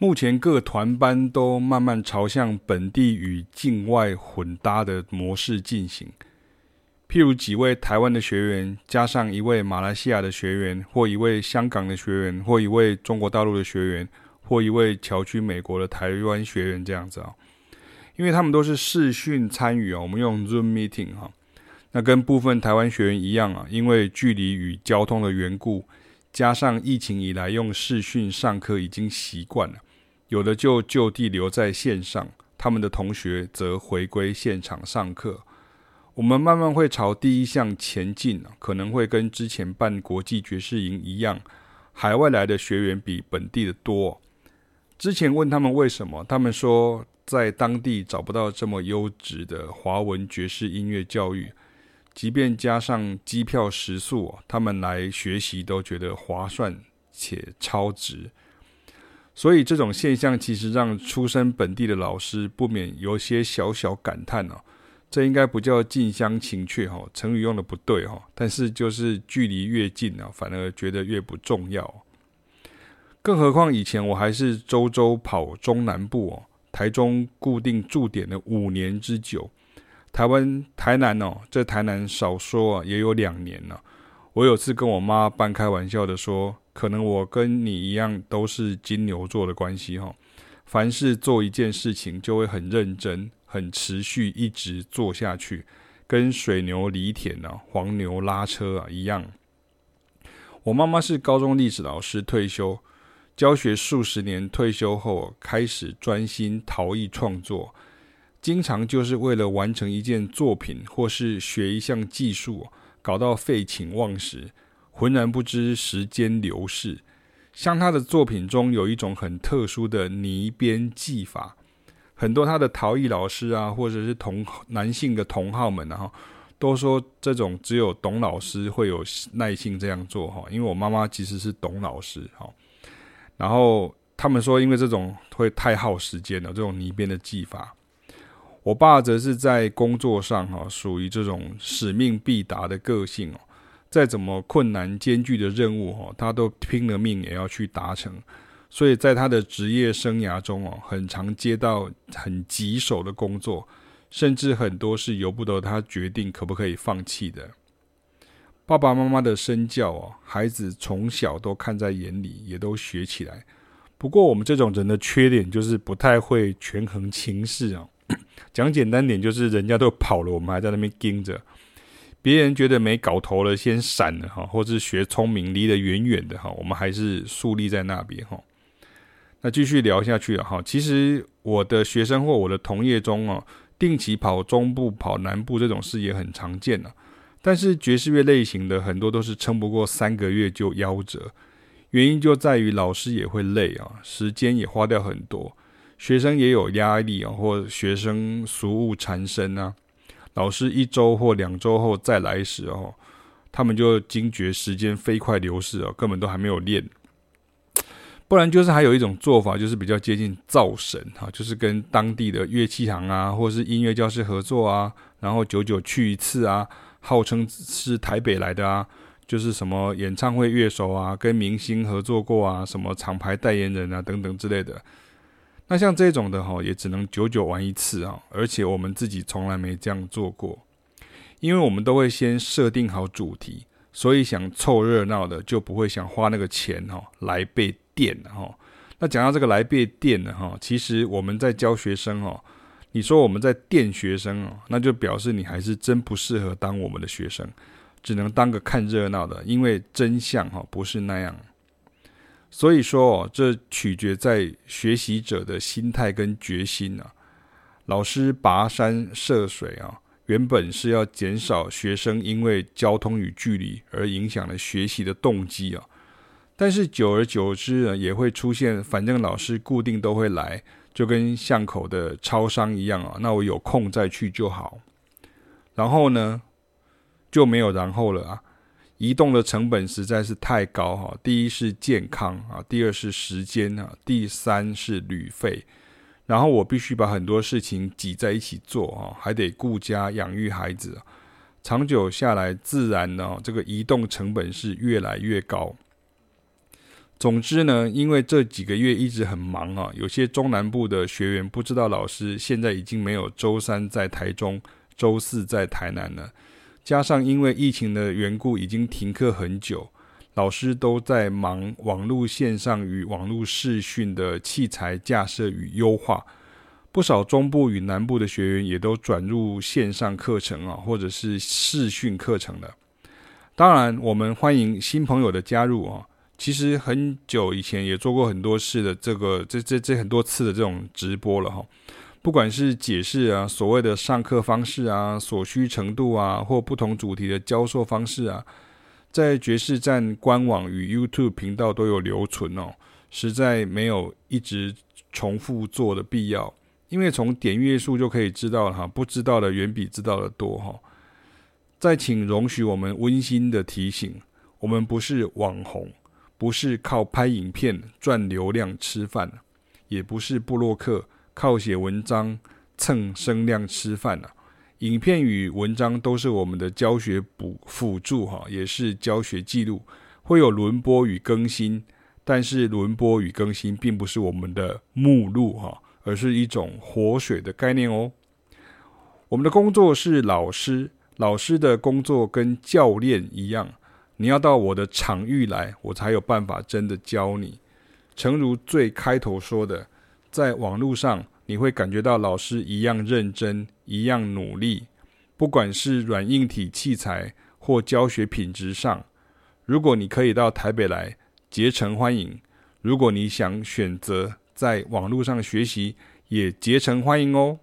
目前各团班都慢慢朝向本地与境外混搭的模式进行。譬如几位台湾的学员，加上一位马来西亚的学员，或一位香港的学员，或一位中国大陆的学员，或一位侨居美国的台湾学员，这样子啊。因为他们都是视讯参与啊，我们用 Zoom meeting 哈。那跟部分台湾学员一样啊，因为距离与交通的缘故，加上疫情以来用视讯上课已经习惯了。有的就就地留在线上，他们的同学则回归现场上课。我们慢慢会朝第一项前进，可能会跟之前办国际爵士营一样，海外来的学员比本地的多。之前问他们为什么，他们说在当地找不到这么优质的华文爵士音乐教育，即便加上机票食宿，他们来学习都觉得划算且超值。所以这种现象其实让出身本地的老师不免有些小小感叹哦，这应该不叫近乡情怯哈，成语用的不对哈，但是就是距离越近啊，反而觉得越不重要。更何况以前我还是周周跑中南部哦，台中固定驻点了五年之久，台湾台南哦，这台南少说也有两年了。我有次跟我妈半开玩笑的说。可能我跟你一样都是金牛座的关系哈，凡是做一件事情就会很认真、很持续，一直做下去，跟水牛犁田啊、黄牛拉车啊一样。我妈妈是高中历史老师退休，教学数十年，退休后开始专心陶艺创作，经常就是为了完成一件作品或是学一项技术，搞到废寝忘食。浑然不知时间流逝，像他的作品中有一种很特殊的泥边技法，很多他的陶艺老师啊，或者是同男性的同好们啊，都说这种只有董老师会有耐性这样做哈。因为我妈妈其实是董老师哈，然后他们说因为这种会太耗时间了，这种泥边的技法。我爸则是在工作上哈，属于这种使命必达的个性哦。再怎么困难艰巨的任务哦，他都拼了命也要去达成。所以在他的职业生涯中哦，很常接到很棘手的工作，甚至很多是由不得他决定可不可以放弃的。爸爸妈妈的身教哦，孩子从小都看在眼里，也都学起来。不过我们这种人的缺点就是不太会权衡情势啊。讲简单点，就是人家都跑了，我们还在那边盯着。别人觉得没搞头了，先闪了哈，或是学聪明离得远远的哈，我们还是竖立在那边哈。那继续聊下去了哈。其实我的学生或我的同业中哦，定期跑中部、跑南部这种事也很常见了。但是爵士乐类型的很多都是撑不过三个月就夭折，原因就在于老师也会累啊，时间也花掉很多，学生也有压力啊，或学生俗务缠身啊。老师一周或两周后再来时哦，他们就惊觉时间飞快流逝哦，根本都还没有练。不然就是还有一种做法，就是比较接近造神哈，就是跟当地的乐器行啊，或是音乐教室合作啊，然后久久去一次啊，号称是台北来的啊，就是什么演唱会乐手啊，跟明星合作过啊，什么厂牌代言人啊等等之类的。那像这种的哈，也只能久久玩一次啊，而且我们自己从来没这样做过，因为我们都会先设定好主题，所以想凑热闹的就不会想花那个钱哈来被电哈。那讲到这个来被电的哈，其实我们在教学生哦，你说我们在电学生哦，那就表示你还是真不适合当我们的学生，只能当个看热闹的，因为真相哈不是那样。所以说哦，这取决在学习者的心态跟决心啊。老师跋山涉水啊，原本是要减少学生因为交通与距离而影响了学习的动机啊。但是久而久之呢，也会出现，反正老师固定都会来，就跟巷口的超商一样啊。那我有空再去就好。然后呢，就没有然后了啊。移动的成本实在是太高哈，第一是健康啊，第二是时间啊，第三是旅费，然后我必须把很多事情挤在一起做啊，还得顾家养育孩子，长久下来，自然呢，这个移动成本是越来越高。总之呢，因为这几个月一直很忙啊，有些中南部的学员不知道老师现在已经没有周三在台中，周四在台南了。加上因为疫情的缘故，已经停课很久，老师都在忙网络线上与网络视讯的器材架设与优化。不少中部与南部的学员也都转入线上课程啊，或者是视讯课程了。当然，我们欢迎新朋友的加入啊。其实很久以前也做过很多次的这个这这这很多次的这种直播了哈，不管是解释啊所谓的上课方式啊所需程度啊或不同主题的教授方式啊，在爵士站官网与 YouTube 频道都有留存哦，实在没有一直重复做的必要，因为从点阅数就可以知道了哈，不知道的远比知道的多哈。再请容许我们温馨的提醒，我们不是网红。不是靠拍影片赚流量吃饭，也不是部落客靠写文章蹭声量吃饭啊。影片与文章都是我们的教学补辅助哈，也是教学记录，会有轮播与更新，但是轮播与更新并不是我们的目录哈，而是一种活水的概念哦。我们的工作是老师，老师的工作跟教练一样。你要到我的场域来，我才有办法真的教你。诚如最开头说的，在网络上你会感觉到老师一样认真，一样努力，不管是软硬体器材或教学品质上。如果你可以到台北来，竭诚欢迎；如果你想选择在网络上学习，也竭诚欢迎哦。